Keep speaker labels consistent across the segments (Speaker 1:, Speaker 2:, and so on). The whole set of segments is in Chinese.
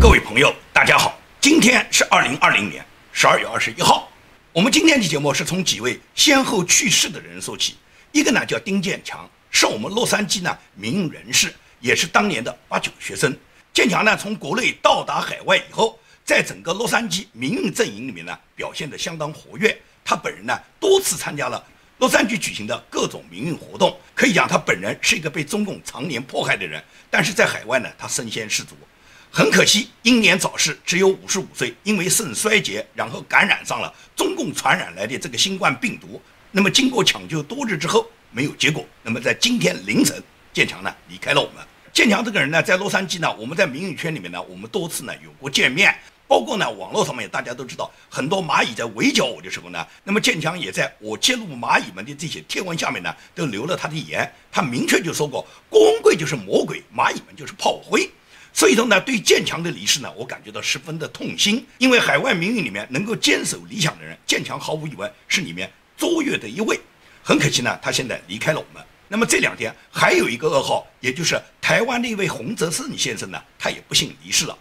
Speaker 1: 各位朋友，大家好，今天是二零二零年十二月二十一号。我们今天的节目是从几位先后去世的人说起。一个呢叫丁建强，是我们洛杉矶呢民运人士，也是当年的八九学生。建强呢从国内到达海外以后，在整个洛杉矶民运阵营里面呢表现得相当活跃。他本人呢多次参加了洛杉矶举行的各种民运活动，可以讲他本人是一个被中共常年迫害的人，但是在海外呢他身先士卒。很可惜，英年早逝，只有五十五岁，因为肾衰竭，然后感染上了中共传染来的这个新冠病毒。那么经过抢救多日之后，没有结果。那么在今天凌晨，建强呢离开了我们。建强这个人呢，在洛杉矶呢，我们在民营圈里面呢，我们多次呢有过见面，包括呢网络上面大家都知道，很多蚂蚁在围剿我的时候呢，那么建强也在我揭露蚂蚁们的这些贴文下面呢，都留了他的言。他明确就说过，郭文贵就是魔鬼，蚂蚁们就是炮灰。所以说呢，对建强的离世呢，我感觉到十分的痛心。因为海外民运里面能够坚守理想的人，建强毫无疑问是里面卓越的一位。很可惜呢，他现在离开了我们。那么这两天还有一个噩耗，也就是台湾的一位洪泽胜先生呢，他也不幸离世了。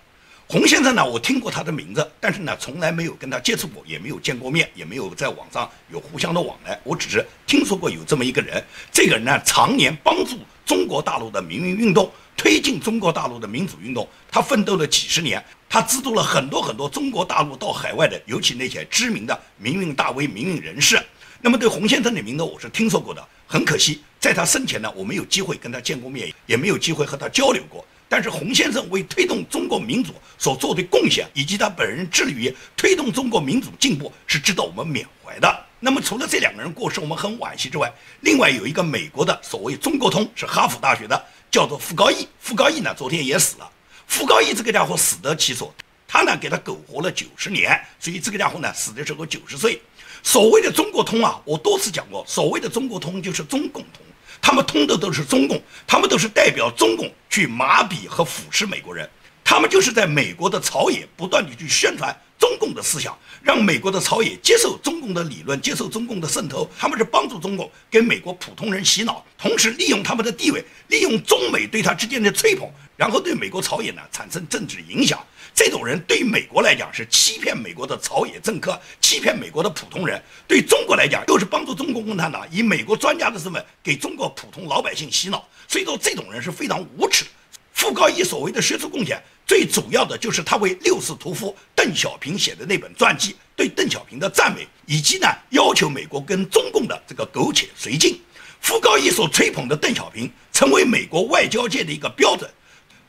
Speaker 1: 洪先生呢，我听过他的名字，但是呢，从来没有跟他接触过，也没有见过面，也没有在网上有互相的往来。我只是听说过有这么一个人，这个人呢，常年帮助中国大陆的民运运动。推进中国大陆的民主运动，他奋斗了几十年，他资助了很多很多中国大陆到海外的，尤其那些知名的民运大 V、民运人士。那么对洪先生的名字我是听说过的，很可惜，在他生前呢，我没有机会跟他见过面，也没有机会和他交流过。但是洪先生为推动中国民主所做的贡献，以及他本人致力于推动中国民主进步，是值得我们缅怀的。那么除了这两个人过世，我们很惋惜之外，另外有一个美国的所谓中国通，是哈佛大学的。叫做傅高义，傅高义呢，昨天也死了。傅高义这个家伙死得其所，他呢给他苟活了九十年，所以这个家伙呢死的时候九十岁。所谓的中国通啊，我多次讲过，所谓的中国通就是中共通，他们通的都是中共，他们都是代表中共去麻痹和腐蚀美国人，他们就是在美国的朝野不断地去宣传。中共的思想让美国的朝野接受中共的理论，接受中共的渗透，他们是帮助中共给美国普通人洗脑，同时利用他们的地位，利用中美对他之间的吹捧，然后对美国朝野呢产生政治影响。这种人对美国来讲是欺骗美国的朝野政客，欺骗美国的普通人；对中国来讲又是帮助中国共产党以美国专家的身份给中国普通老百姓洗脑。所以说，这种人是非常无耻的。傅高义所谓的学术贡献。最主要的就是他为六世屠夫邓小平写的那本传记，对邓小平的赞美，以及呢要求美国跟中共的这个苟且随进。傅高义所吹捧的邓小平，成为美国外交界的一个标准，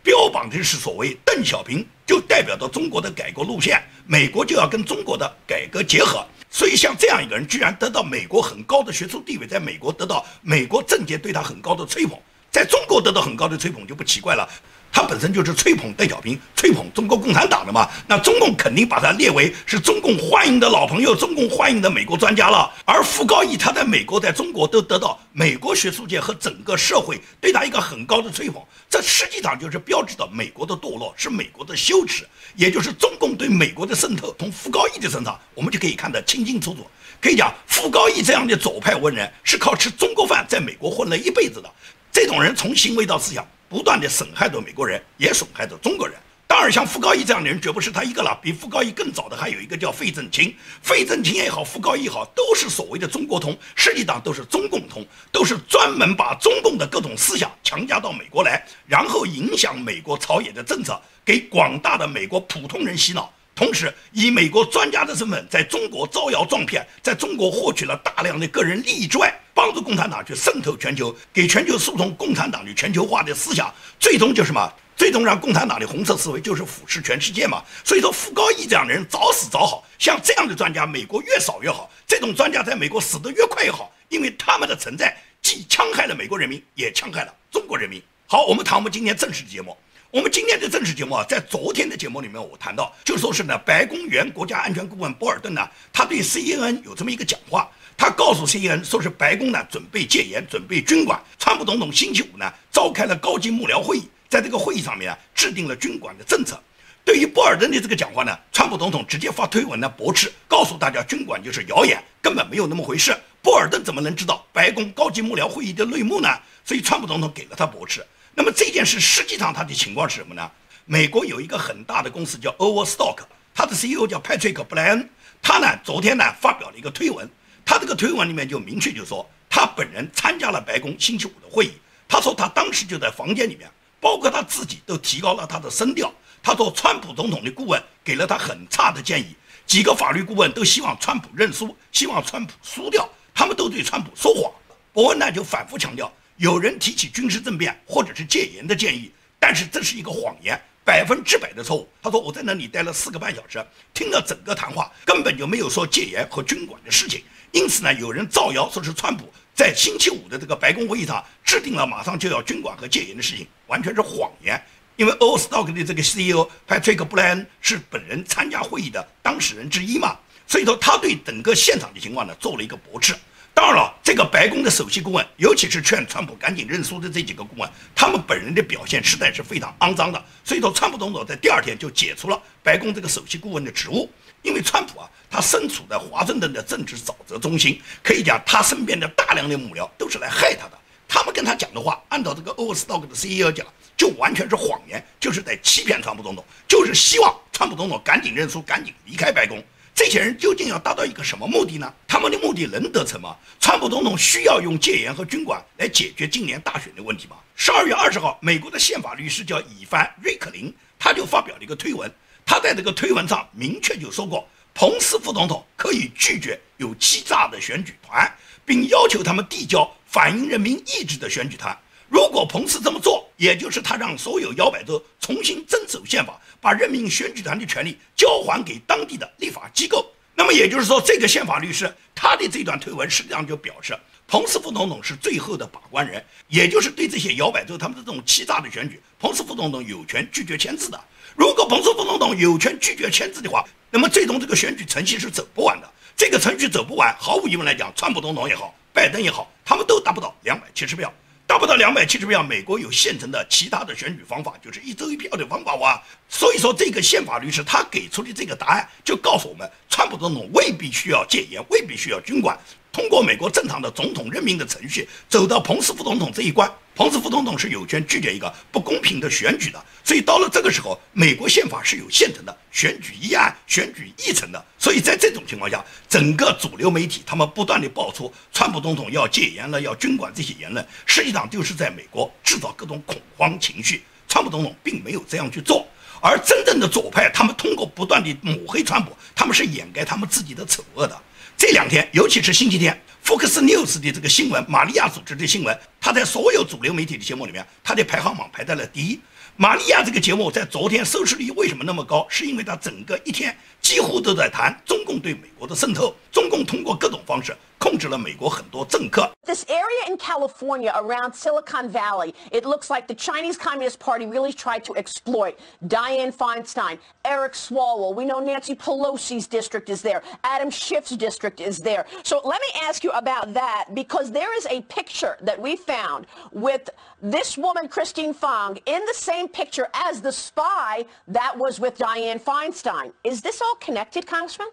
Speaker 1: 标榜的是所谓邓小平就代表着中国的改革路线，美国就要跟中国的改革结合。所以像这样一个人，居然得到美国很高的学术地位，在美国得到美国政界对他很高的吹捧，在中国得到很高的吹捧就不奇怪了。他本身就是吹捧邓小平、吹捧中国共产党的嘛，那中共肯定把他列为是中共欢迎的老朋友、中共欢迎的美国专家了。而傅高义他在美国、在中国都得到美国学术界和整个社会对他一个很高的吹捧，这实际上就是标志着美国的堕落，是美国的羞耻，也就是中共对美国的渗透。从傅高义的身上，我们就可以看得清清楚楚。可以讲，傅高义这样的左派文人是靠吃中国饭在美国混了一辈子的。这种人从行为到思想。不断的损害着美国人，也损害着中国人。当然，像傅高义这样的人，绝不是他一个了。比傅高义更早的还有一个叫费正清。费正清也好，傅高义也好，都是所谓的中国通，实际上都是中共通，都是专门把中共的各种思想强加到美国来，然后影响美国朝野的政策，给广大的美国普通人洗脑。同时，以美国专家的身份在中国招摇撞骗，在中国获取了大量的个人利益之外，帮助共产党去渗透全球，给全球输送共产党的全球化的思想，最终就什么？最终让共产党的红色思维就是腐蚀全世界嘛。所以说，傅高义这样的人早死早好，像这样的专家，美国越少越好。这种专家在美国死得越快越好，因为他们的存在既戕害了美国人民，也戕害了中国人民。好，我们谈我们今天正式的节目。我们今天的正式节目啊，在昨天的节目里面，我谈到，就说是呢，白宫原国家安全顾问博尔顿呢，他对 CNN 有这么一个讲话，他告诉 CNN 说是白宫呢准备戒严，准备军管。川普总统星期五呢召开了高级幕僚会议，在这个会议上面啊，制定了军管的政策。对于波尔登的这个讲话呢，川普总统直接发推文呢驳斥，告诉大家军管就是谣言，根本没有那么回事。波尔登怎么能知道白宫高级幕僚会议的内幕呢？所以川普总统给了他驳斥。那么这件事实际上他的情况是什么呢？美国有一个很大的公司叫 Overstock，它的 CEO 叫 Patrick 布莱恩，他呢昨天呢发表了一个推文，他这个推文里面就明确就说他本人参加了白宫星期五的会议，他说他当时就在房间里面，包括他自己都提高了他的声调。他说川普总统的顾问给了他很差的建议，几个法律顾问都希望川普认输，希望川普输掉，他们都对川普说谎。伯恩呢就反复强调，有人提起军事政变或者是戒严的建议，但是这是一个谎言，百分之百的错误。他说我在那里待了四个半小时，听了整个谈话，根本就没有说戒严和军管的事情。因此呢，有人造谣说是川普在星期五的这个白宫会议上制定了马上就要军管和戒严的事情，完全是谎言。因为 o s t o c k 的这个 CEO Patrick 布莱恩是本人参加会议的当事人之一嘛，所以说他对整个现场的情况呢做了一个驳斥。当然了，这个白宫的首席顾问，尤其是劝川普赶紧认输的这几个顾问，他们本人的表现实在是非常肮脏的。所以说，川普总统在第二天就解除了白宫这个首席顾问的职务。因为川普啊，他身处在华盛顿的政治沼泽中心，可以讲他身边的大量的幕僚都是来害他的。他们跟他讲的话，按照这个 Overstock 的 CEO 讲，就完全是谎言，就是在欺骗川普总统，就是希望川普总统赶紧认输，赶紧离开白宫。这些人究竟要达到一个什么目的呢？他们的目的能得逞吗？川普总统需要用戒严和军管来解决今年大选的问题吗？十二月二十号，美国的宪法律师叫以凡瑞克林，他就发表了一个推文。他在这个推文上明确就说过，彭斯副总统可以拒绝有欺诈的选举团，并要求他们递交反映人民意志的选举团。如果彭斯这么做，也就是他让所有摇摆州重新遵守宪法，把任命选举团的权利交还给当地的立法机构。那么也就是说，这个宪法律师他的这段推文实际上就表示，彭斯副总统是最后的把关人，也就是对这些摇摆州他们的这种欺诈的选举，彭斯副总统有权拒绝签字的。如果彭斯副总统有权拒绝签字的话，那么最终这个选举程序是走不完的。这个程序走不完，毫无疑问来讲，川普总统也好，拜登也好，他们都达不到两百七十票。达不到两百七十票，美国有现成的其他的选举方法，就是一周一票的方法哇。所以说，这个宪法律师他给出的这个答案，就告诉我们，川普总统未必需要戒严，未必需要军管。通过美国正常的总统任命的程序，走到彭斯副总统这一关，彭斯副总统是有权拒绝一个不公平的选举的。所以到了这个时候，美国宪法是有现成的选举议案、选举议程的。所以在这种情况下，整个主流媒体他们不断的爆出川普总统要戒严了、要军管这些言论，实际上就是在美国制造各种恐慌情绪。川普总统并没有这样去做，而真正的左派，他们通过不断的抹黑川普，他们是掩盖他们自己的丑恶的。这两天，尤其是星期天，Fox News 的这个新闻，玛利亚组织的新闻，它在所有主流媒体的节目里面，它的排行榜排在了第一。玛利亚这个节目在昨天收视率为什么那么高？是因为它整个一天几乎都在谈中共对美国的渗透，中共通过各种方式。控制了美国很多政客。
Speaker 2: This area in California around Silicon Valley, it looks like the Chinese Communist Party really tried to exploit Dianne Feinstein, Eric Swalwell. We know Nancy Pelosi's district is there. Adam Schiff's district is there. So let me ask you about that because there is a picture that we found with this woman, Christine Fong, in the same picture as the spy that was with Dianne Feinstein. Is this all connected, Congressman?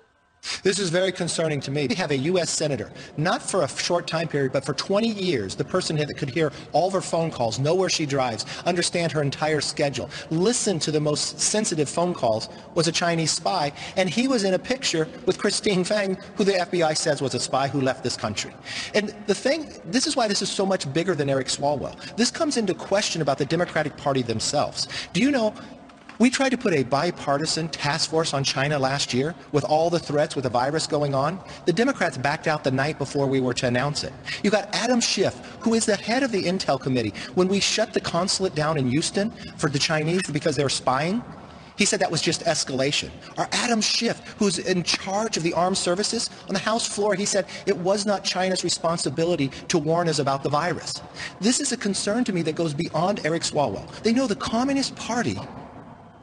Speaker 3: This is very concerning to me. We have a U.S. senator, not for a short time period, but for 20 years, the person that could hear all of her phone calls, know where she drives, understand her entire schedule, listen to the most sensitive phone calls, was a Chinese spy. And he was in a picture with Christine Fang, who the FBI says was a spy who left this country. And the thing, this is why this is so much bigger than Eric Swalwell. This comes into question about the Democratic Party themselves. Do you know we tried to put a bipartisan task force on China last year with all the threats with the virus going on. The Democrats backed out the night before we were to announce it. You got Adam Schiff, who is the head of the Intel Committee. When we shut the consulate down in Houston for the Chinese because they were spying, he said that was just escalation. Or Adam Schiff, who's in charge of the armed services, on the House floor, he said it was not China's responsibility to warn us about the virus. This is a concern to me that goes beyond Eric Swalwell. They know the Communist Party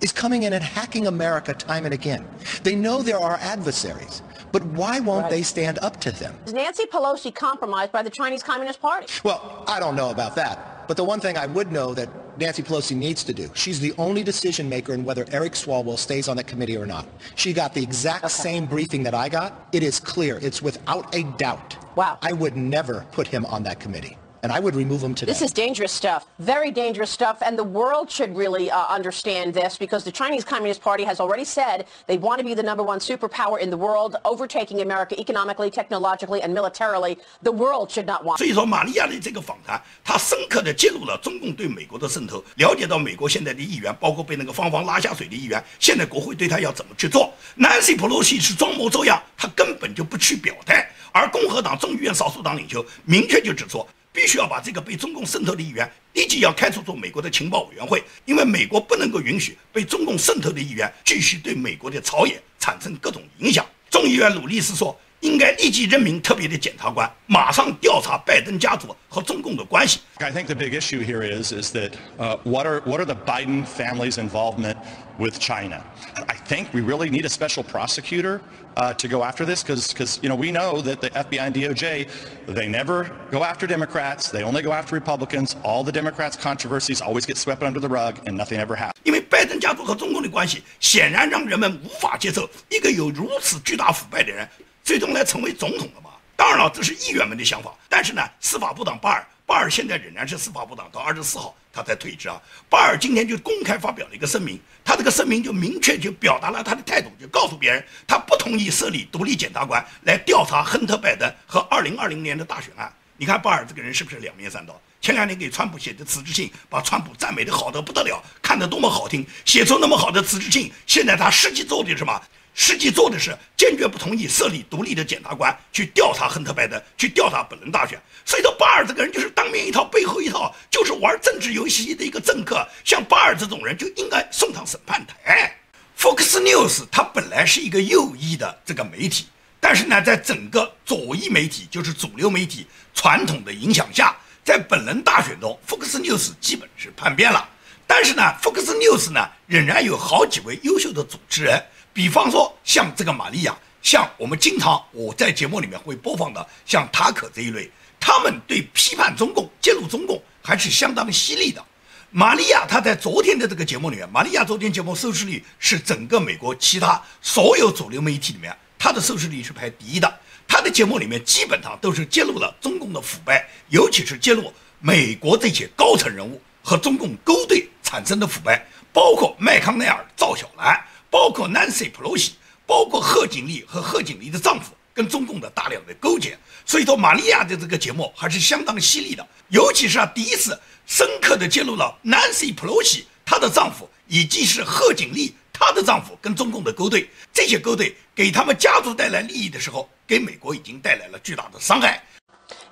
Speaker 3: is coming in and hacking America time and again. They know there are adversaries, but why won't right. they stand up to them?
Speaker 2: Is Nancy Pelosi compromised by the Chinese Communist Party?
Speaker 3: Well, I don't know about that. But the one thing I would know that Nancy Pelosi needs to do, she's the only decision maker in whether Eric Swalwell stays on the committee or not. She got the exact okay. same briefing that I got. It is clear. It's without a doubt.
Speaker 2: Wow.
Speaker 3: I would never put him on that committee. And I would remove them today.
Speaker 2: This is dangerous stuff, very dangerous stuff, and the world should really uh, understand this because the Chinese Communist Party has already said they want to be the number one superpower in the world, overtaking America economically, technologically, and militarily. The world should not want.
Speaker 1: 所以说，玛利亚的这个访谈，他深刻的揭露了中共对美国的渗透，了解到美国现在的议员，包括被那个方方拉下水的议员，现在国会对他要怎么去做。Nancy Pelosi 是装模作样，他根本就不去表态，而共和党众议院少数党领袖明确就指出。必须要把这个被中共渗透的议员立即要开除出美国的情报委员会，因为美国不能够允许被中共渗透的议员继续对美国的朝野产生各种影响。众议院鲁利斯说。应该立即任命特别的检察官，马上调查拜登家族和中共的关系。
Speaker 4: I think the big issue here is is that uh, what are what are the Biden family's involvement with China? I think we really need a special prosecutor uh, to go after this because because you know we know that the FBI and DOJ they never go after Democrats, they only go after Republicans. All the Democrats' controversies always get swept under the rug and nothing ever happens.
Speaker 1: 因为拜登家族和中共的关系显然让人们无法接受一个有如此巨大腐败的人。 最终来成为总统了吗？当然了，这是议员们的想法。但是呢，司法部长巴尔，巴尔现在仍然是司法部长，到二十四号他才退职啊。巴尔今天就公开发表了一个声明，他这个声明就明确就表达了他的态度，就告诉别人他不同意设立独立检察官来调查亨特·拜登和二零二零年的大选案。你看巴尔这个人是不是两面三刀？前两年给川普写的辞职信，把川普赞美的好得不得了，看得多么好听，写出那么好的辞职信。现在他实际做的什么？实际做的是坚决不同意设立独立的检察官去调查亨特·拜登，去调查本轮大选。所以说，巴尔这个人就是当面一套，背后一套，就是玩政治游戏的一个政客。像巴尔这种人就应该送上审判台。Fox News 它本来是一个右翼的这个媒体，但是呢，在整个左翼媒体，就是主流媒体传统的影响下，在本轮大选中，Fox News 基本是叛变了。但是呢，Fox News 呢仍然有好几位优秀的主持人。比方说，像这个玛利亚，像我们经常我在节目里面会播放的，像塔可这一类，他们对批判中共、揭露中共还是相当犀利的。玛利亚她在昨天的这个节目里面，玛利亚昨天节目收视率是整个美国其他所有主流媒体里面，她的收视率是排第一的。她的节目里面基本上都是揭露了中共的腐败，尤其是揭露美国这些高层人物和中共勾兑产生的腐败，包括麦康奈尔、赵小兰。包括 Nancy Pelosi，包括贺锦丽和贺锦丽的丈夫跟中共的大量的勾结，所以说玛利亚的这个节目还是相当犀利的，尤其是啊第一次深刻的揭露了 Nancy Pelosi 她的丈夫以及是贺锦丽她的丈夫跟中共的勾兑，这些勾兑给他们家族带来利益的时候，给美国已经带来了巨大的伤害。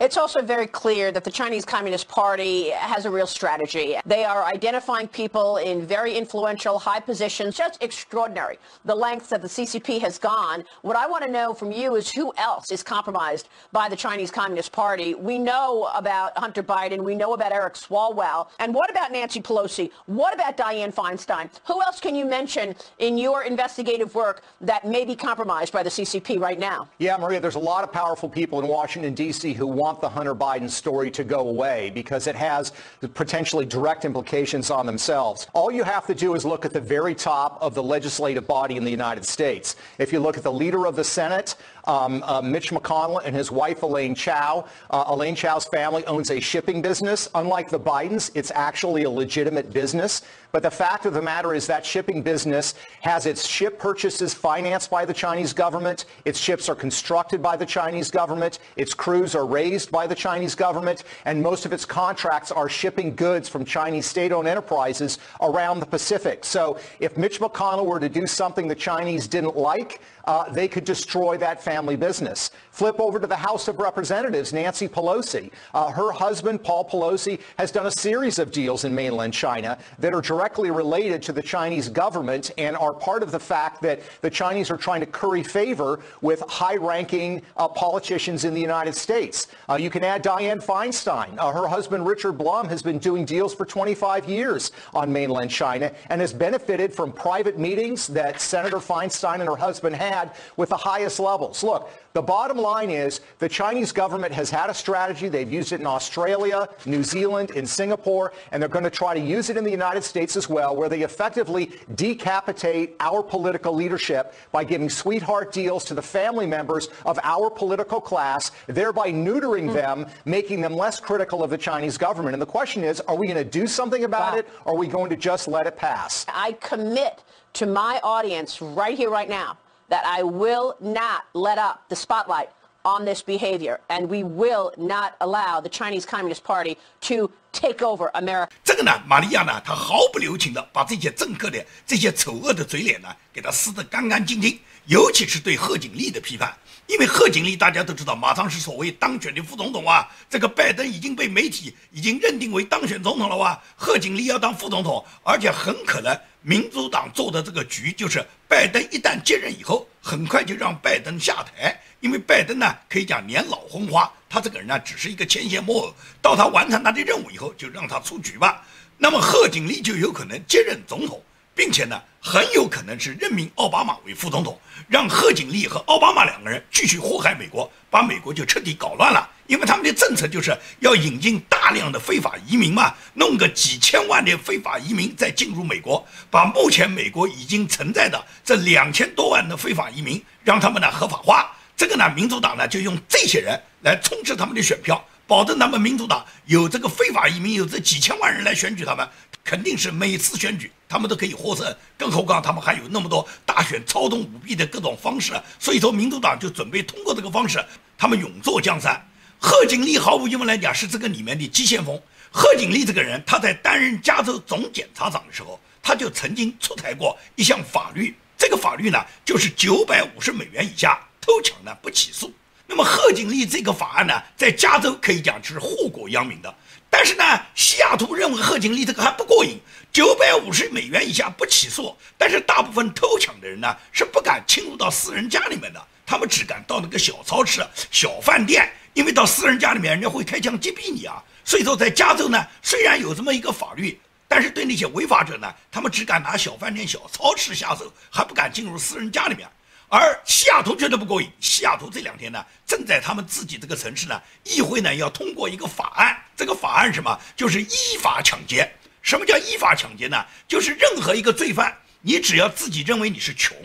Speaker 2: It's also very clear that the Chinese Communist Party has a real strategy. They are identifying people in very influential, high positions, just extraordinary, the lengths that the CCP has gone. What I want to know from you is who else is compromised by the Chinese Communist Party? We know about Hunter Biden. We know about Eric Swalwell. And what about Nancy Pelosi? What about Dianne Feinstein? Who else can you mention in your investigative work that may be compromised by the CCP right now?
Speaker 5: Yeah, Maria, there's a lot of powerful people in Washington, D.C. who want the Hunter Biden story to go away because it has potentially direct implications on themselves. All you have to do is look at the very top of the legislative body in the United States. If you look at the leader of the Senate, um, uh, Mitch McConnell and his wife Elaine Chao. Uh, Elaine Chao's family owns a shipping business. Unlike the Bidens, it's actually a legitimate business. But the fact of the matter is that shipping business has its ship purchases financed by the Chinese government. Its ships are constructed by the Chinese government. Its crews are raised by the Chinese government. And most of its contracts are shipping goods from Chinese state-owned enterprises around the Pacific. So if Mitch McConnell were to do something the Chinese didn't like, uh, they could destroy that family business. Flip over to the House of Representatives, Nancy Pelosi. Uh, her husband, Paul Pelosi, has done a series of deals in mainland China that are directly related to the Chinese government and are part of the fact that the Chinese are trying to curry favor with high-ranking uh, politicians in the United States. Uh, you can add Dianne Feinstein. Uh, her husband, Richard Blum, has been doing deals for 25 years on mainland China and has benefited from private meetings that Senator Feinstein and her husband had with the highest levels. Look, The bottom line is the Chinese government has had a strategy. They've used it in Australia, New Zealand, in Singapore, and they're going to try to use it in the United States as well, where they effectively decapitate our political leadership by giving sweetheart deals to the family members of our political class, thereby neutering mm. them, making them less critical of the Chinese government. And the question is, are we going to do something about wow. it, or are we going to just let it pass?
Speaker 2: I commit to my audience right here, right now, that I will not let up the spotlight on this behavior, and we will not allow the Chinese Communist Party to take over America.
Speaker 1: 这个呢，玛利亚呢，她毫不留情的把这些政客的这些丑恶的嘴脸呢，给他撕得干干净净，尤其是对贺锦丽的批判。 因为贺锦丽大家都知道，马上是所谓当选的副总统啊。这个拜登已经被媒体已经认定为当选总统了哇。贺锦丽要当副总统，而且很可能民主党做的这个局就是，拜登一旦接任以后，很快就让拜登下台。因为拜登呢，可以讲年老昏花，他这个人呢，只是一个牵线木偶。到他完成他的任务以后，就让他出局吧。那么贺锦丽就有可能接任总统。并且呢，很有可能是任命奥巴马为副总统，让贺锦丽和奥巴马两个人继续祸害美国，把美国就彻底搞乱了。因为他们的政策就是要引进大量的非法移民嘛，弄个几千万的非法移民再进入美国，把目前美国已经存在的这两千多万的非法移民让他们呢合法化。这个呢，民主党呢就用这些人来充斥他们的选票，保证他们民主党有这个非法移民有这几千万人来选举他们。肯定是每次选举他们都可以获胜，更何况他们还有那么多大选操纵舞弊的各种方式，所以说民主党就准备通过这个方式，他们勇坐江山。贺锦丽毫无疑问来讲是这个里面的急先锋。贺锦丽这个人，他在担任加州总检察长的时候，他就曾经出台过一项法律，这个法律呢就是九百五十美元以下偷抢呢不起诉。那么贺锦丽这个法案呢，在加州可以讲是祸国殃民的。但是呢，西雅图认为贺锦丽这个还不过瘾，九百五十美元以下不起诉。但是大部分偷抢的人呢，是不敢侵入到私人家里面的，他们只敢到那个小超市、小饭店，因为到私人家里面人家会开枪击毙你啊。所以说，在加州呢，虽然有这么一个法律，但是对那些违法者呢，他们只敢拿小饭店、小超市下手，还不敢进入私人家里面。而西雅图绝对不过瘾。西雅图这两天呢，正在他们自己这个城市呢，议会呢要通过一个法案。这个法案什么？就是依法抢劫。什么叫依法抢劫呢？就是任何一个罪犯，你只要自己认为你是穷，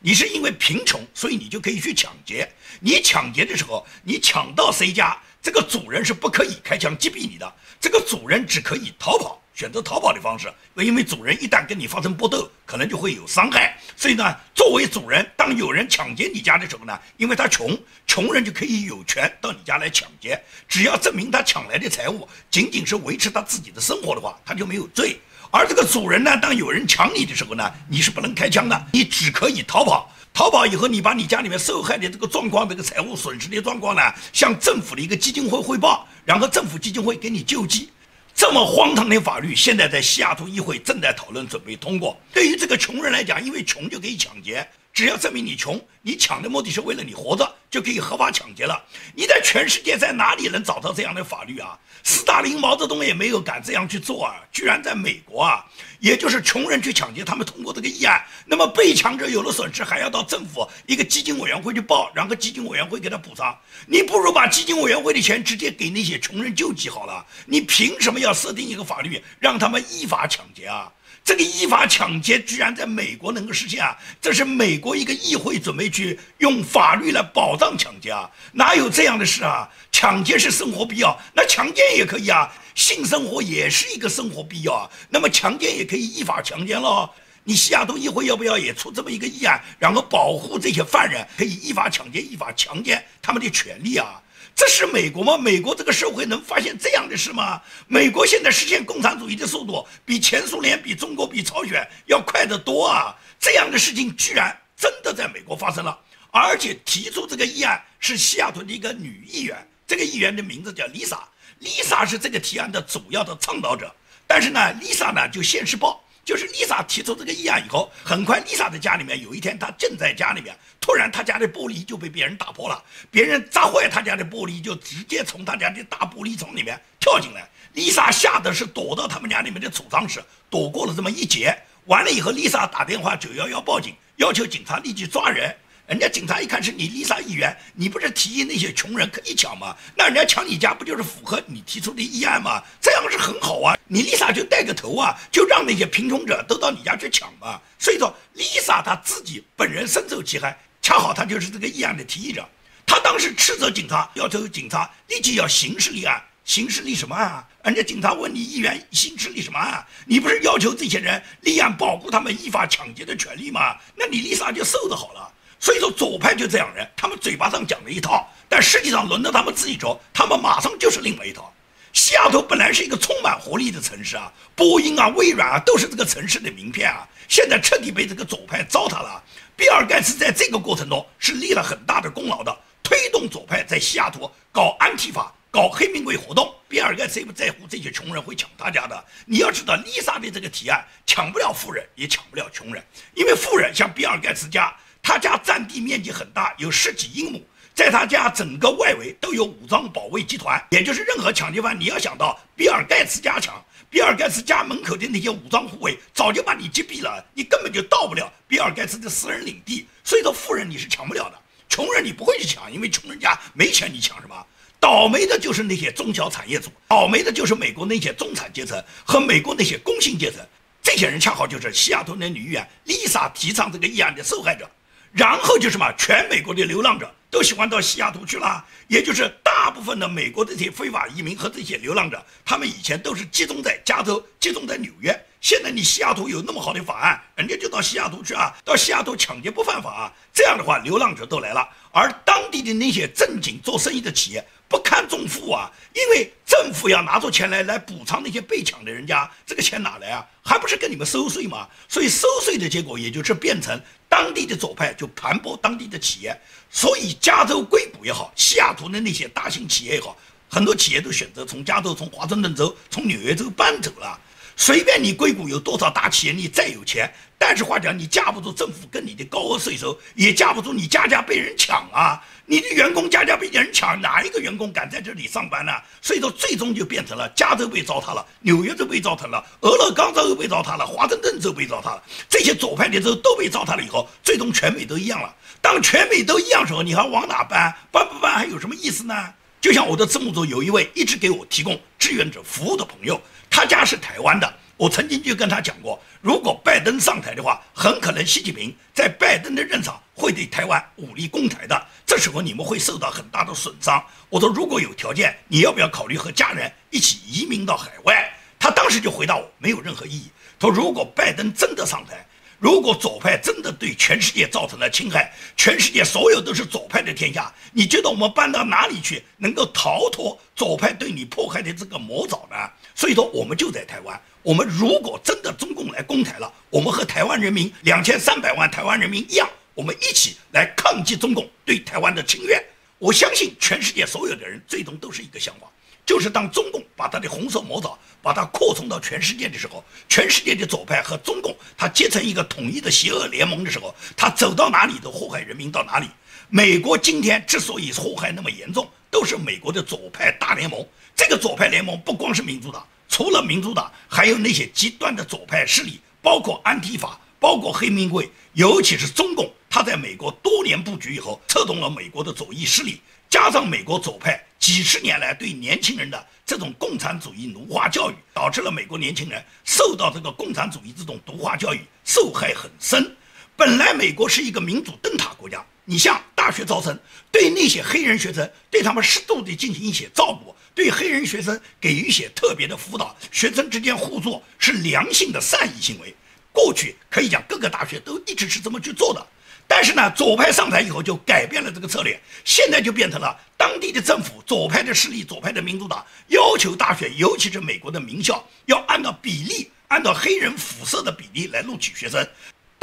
Speaker 1: 你是因为贫穷，所以你就可以去抢劫。你抢劫的时候，你抢到谁家，这个主人是不可以开枪击毙你的，这个主人只可以逃跑。选择逃跑的方式，因为主人一旦跟你发生搏斗，可能就会有伤害。所以呢，作为主人，当有人抢劫你家的时候呢，因为他穷，穷人就可以有权到你家来抢劫。只要证明他抢来的财物仅仅是维持他自己的生活的话，他就没有罪。而这个主人呢，当有人抢你的时候呢，你是不能开枪的，你只可以逃跑。逃跑以后，你把你家里面受害的这个状况、这个财物损失的状况呢，向政府的一个基金会汇报，然后政府基金会给你救济。这么荒唐的法律，现在在西雅图议会正在讨论，准备通过。对于这个穷人来讲，因为穷就可以抢劫。只要证明你穷，你抢的目的是为了你活着，就可以合法抢劫了。你在全世界在哪里能找到这样的法律啊？斯大林、毛泽东也没有敢这样去做啊！居然在美国啊，也就是穷人去抢劫，他们通过这个议案，那么被抢者有了损失，还要到政府一个基金委员会去报，然后基金委员会给他补偿。你不如把基金委员会的钱直接给那些穷人救济好了。你凭什么要设定一个法律，让他们依法抢劫啊？这个依法抢劫居然在美国能够实现啊！这是美国一个议会准备去用法律来保障抢劫啊？哪有这样的事啊？抢劫是生活必要，那强奸也可以啊！性生活也是一个生活必要啊！那么强奸也可以依法强奸喽？你西雅图议会要不要也出这么一个议案，然后保护这些犯人可以依法抢劫、依法强奸他们的权利啊？这是美国吗？美国这个社会能发现这样的事吗？美国现在实现共产主义的速度比前苏联、比中国、比朝鲜要快得多啊！这样的事情居然真的在美国发生了，而且提出这个议案是西雅图的一个女议员，这个议员的名字叫 Lisa，Lisa 是这个提案的主要的倡导者，但是呢，Lisa 呢就现世报。就是丽莎提出这个议案以后，很快丽莎的家里面有一天，她正在家里面，突然她家的玻璃就被别人打破了，别人砸坏她家的玻璃，就直接从她家的大玻璃窗里面跳进来。丽莎吓得是躲到他们家里面的储藏室，躲过了这么一劫。完了以后，丽莎打电话九幺幺报警，要求警察立即抓人。人家警察一看是你丽莎议员，你不是提议那些穷人可以抢吗？那人家抢你家不就是符合你提出的议案吗？这样是很好啊，你丽莎就带个头啊，就让那些贫穷者都到你家去抢嘛。所以说，丽莎她自己本人深受其害，恰好她就是这个议案的提议者。她当时斥责警察，要求警察立即要刑事立案。刑事立什么案啊？人家警察问你议员刑事立什么案？你不是要求这些人立案保护他们依法抢劫的权利吗？那你丽莎就受的好了。所以说左派就这样人，他们嘴巴上讲了一套，但实际上轮到他们自己说，他们马上就是另外一套。西雅图本来是一个充满活力的城市啊，波音啊、微软啊都是这个城市的名片啊，现在彻底被这个左派糟蹋了。比尔盖茨在这个过程中是立了很大的功劳的，推动左派在西雅图搞安提法。搞黑名贵活动，比尔盖茨也不在乎这些穷人会抢他家的。你要知道，丽莎的这个提案抢不了富人，也抢不了穷人，因为富人像比尔盖茨家，他家占地面积很大，有十几英亩，在他家整个外围都有武装保卫集团，也就是任何抢劫犯，你要想到比尔盖茨家抢，比尔盖茨家门口的那些武装护卫早就把你击毙了，你根本就到不了比尔盖茨的私人领地。所以说，富人你是抢不了的，穷人你不会去抢，因为穷人家没钱，你抢什么？倒霉的就是那些中小产业主，倒霉的就是美国那些中产阶层和美国那些工薪阶层，这些人恰好就是西雅图的女议员丽莎提倡这个议案的受害者。然后就是什么，全美国的流浪者都喜欢到西雅图去了，也就是大部分的美国的这些非法移民和这些流浪者，他们以前都是集中在加州，集中在纽约。现在你西雅图有那么好的法案，人家就到西雅图去啊，到西雅图抢劫不犯法啊。这样的话，流浪者都来了，而当地的那些正经做生意的企业。不堪重负啊！因为政府要拿出钱来来补偿那些被抢的人家，这个钱哪来啊？还不是跟你们收税吗？所以收税的结果，也就是变成当地的左派就盘剥当地的企业。所以加州硅谷也好，西雅图的那些大型企业也好，很多企业都选择从加州、从华盛顿州、从纽约州搬走了。随便你硅谷有多少大企业，你再有钱，但是话讲，你架不住政府跟你的高额税收，也架不住你家家被人抢啊！你的员工家家被人抢，哪一个员工敢在这里上班呢？所以说，最终就变成了加州被糟蹋了，纽约州被糟蹋了，俄勒冈州被糟蹋了，华盛顿州被糟蹋了，这些左派的州都被糟蹋了以后，最终全美都一样了。当全美都一样时候，你还往哪搬？搬不搬还有什么意思呢？就像我的字幕组有一位一直给我提供志愿者服务的朋友。他家是台湾的，我曾经就跟他讲过，如果拜登上台的话，很可能习近平在拜登的任上会对台湾武力攻台的，这时候你们会受到很大的损伤。我说如果有条件，你要不要考虑和家人一起移民到海外？他当时就回答我，没有任何意义。他说如果拜登真的上台。如果左派真的对全世界造成了侵害，全世界所有都是左派的天下，你觉得我们搬到哪里去能够逃脱左派对你迫害的这个魔爪呢？所以说，我们就在台湾。我们如果真的中共来攻台了，我们和台湾人民两千三百万台湾人民一样，我们一起来抗击中共对台湾的侵略。我相信全世界所有的人最终都是一个想法。就是当中共把他的红色魔爪把它扩充到全世界的时候，全世界的左派和中共他结成一个统一的邪恶联盟的时候，他走到哪里都祸害人民到哪里。美国今天之所以祸害那么严重，都是美国的左派大联盟。这个左派联盟不光是民主党，除了民主党，还有那些极端的左派势力，包括安提法，包括黑名贵，尤其是中共，他在美国多年布局以后，策动了美国的左翼势力。加上美国左派几十年来对年轻人的这种共产主义奴化教育，导致了美国年轻人受到这个共产主义这种毒化教育受害很深。本来美国是一个民主灯塔国家，你像大学招生，对那些黑人学生，对他们适度的进行一些照顾，对黑人学生给予一些特别的辅导，学生之间互助是良性的善意行为。过去可以讲各个大学都一直是这么去做的。但是呢，左派上台以后就改变了这个策略，现在就变成了当地的政府、左派的势力、左派的民主党要求大学，尤其是美国的名校，要按照比例，按照黑人肤色的比例来录取学生。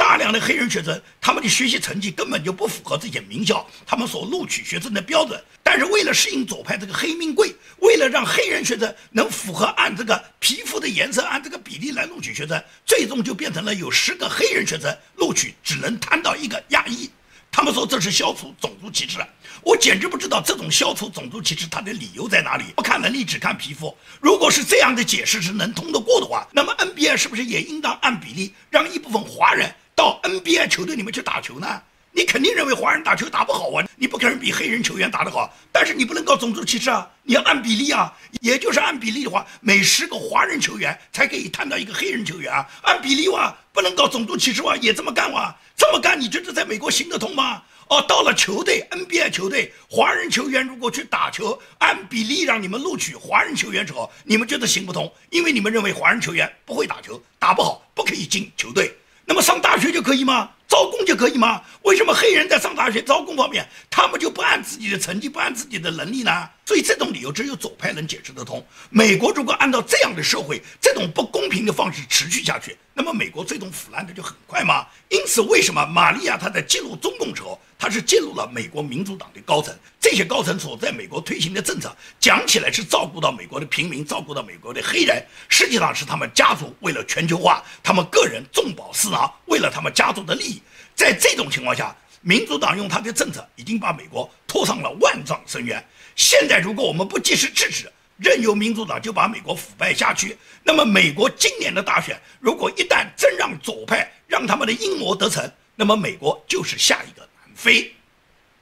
Speaker 1: 大量的黑人学生，他们的学习成绩根本就不符合这些名校他们所录取学生的标准。但是为了适应左派这个黑命贵，为了让黑人学生能符合按这个皮肤的颜色按这个比例来录取学生，最终就变成了有十个黑人学生录取只能摊到一个亚裔。他们说这是消除种族歧视，我简直不知道这种消除种族歧视它的理由在哪里。不看能力，只看皮肤。如果是这样的解释是能通得过的话，那么 NBA 是不是也应当按比例让一部分华人？到 NBA 球队里面去打球呢？你肯定认为华人打球打不好啊，你不可能比黑人球员打得好。但是你不能搞种族歧视啊，你要按比例啊，也就是按比例的话，每十个华人球员才可以摊到一个黑人球员啊，按比例哇，不能搞种族歧视哇，也这么干哇，这么干你觉得在美国行得通吗？哦，到了球队 NBA 球队，华人球员如果去打球，按比例让你们录取华人球员时候，你们觉得行不通？因为你们认为华人球员不会打球，打不好，不可以进球队。那么上大学就可以吗？招工就可以吗？为什么黑人在上大学招工方面，他们就不按自己的成绩，不按自己的能力呢？所以这种理由只有左派能解释得通。美国如果按照这样的社会，这种不公平的方式持续下去，那么美国最终腐烂的就很快吗？因此，为什么玛利亚她在进入中共时候，她是进入了美国民主党的高层？这些高层所在美国推行的政策，讲起来是照顾到美国的平民，照顾到美国的黑人，实际上是他们家族为了全球化，他们个人重保私囊，为了他们家族的利益。在这种情况下，民主党用他的政策已经把美国拖上了万丈深渊。现在如果我们不及时制止，任由民主党就把美国腐败下去，那么美国今年的大选，如果一旦真让左派让他们的阴谋得逞，那么美国就是下一个南非。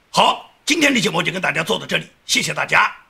Speaker 1: 好，今天的节目就跟大家做到这里，谢谢大家。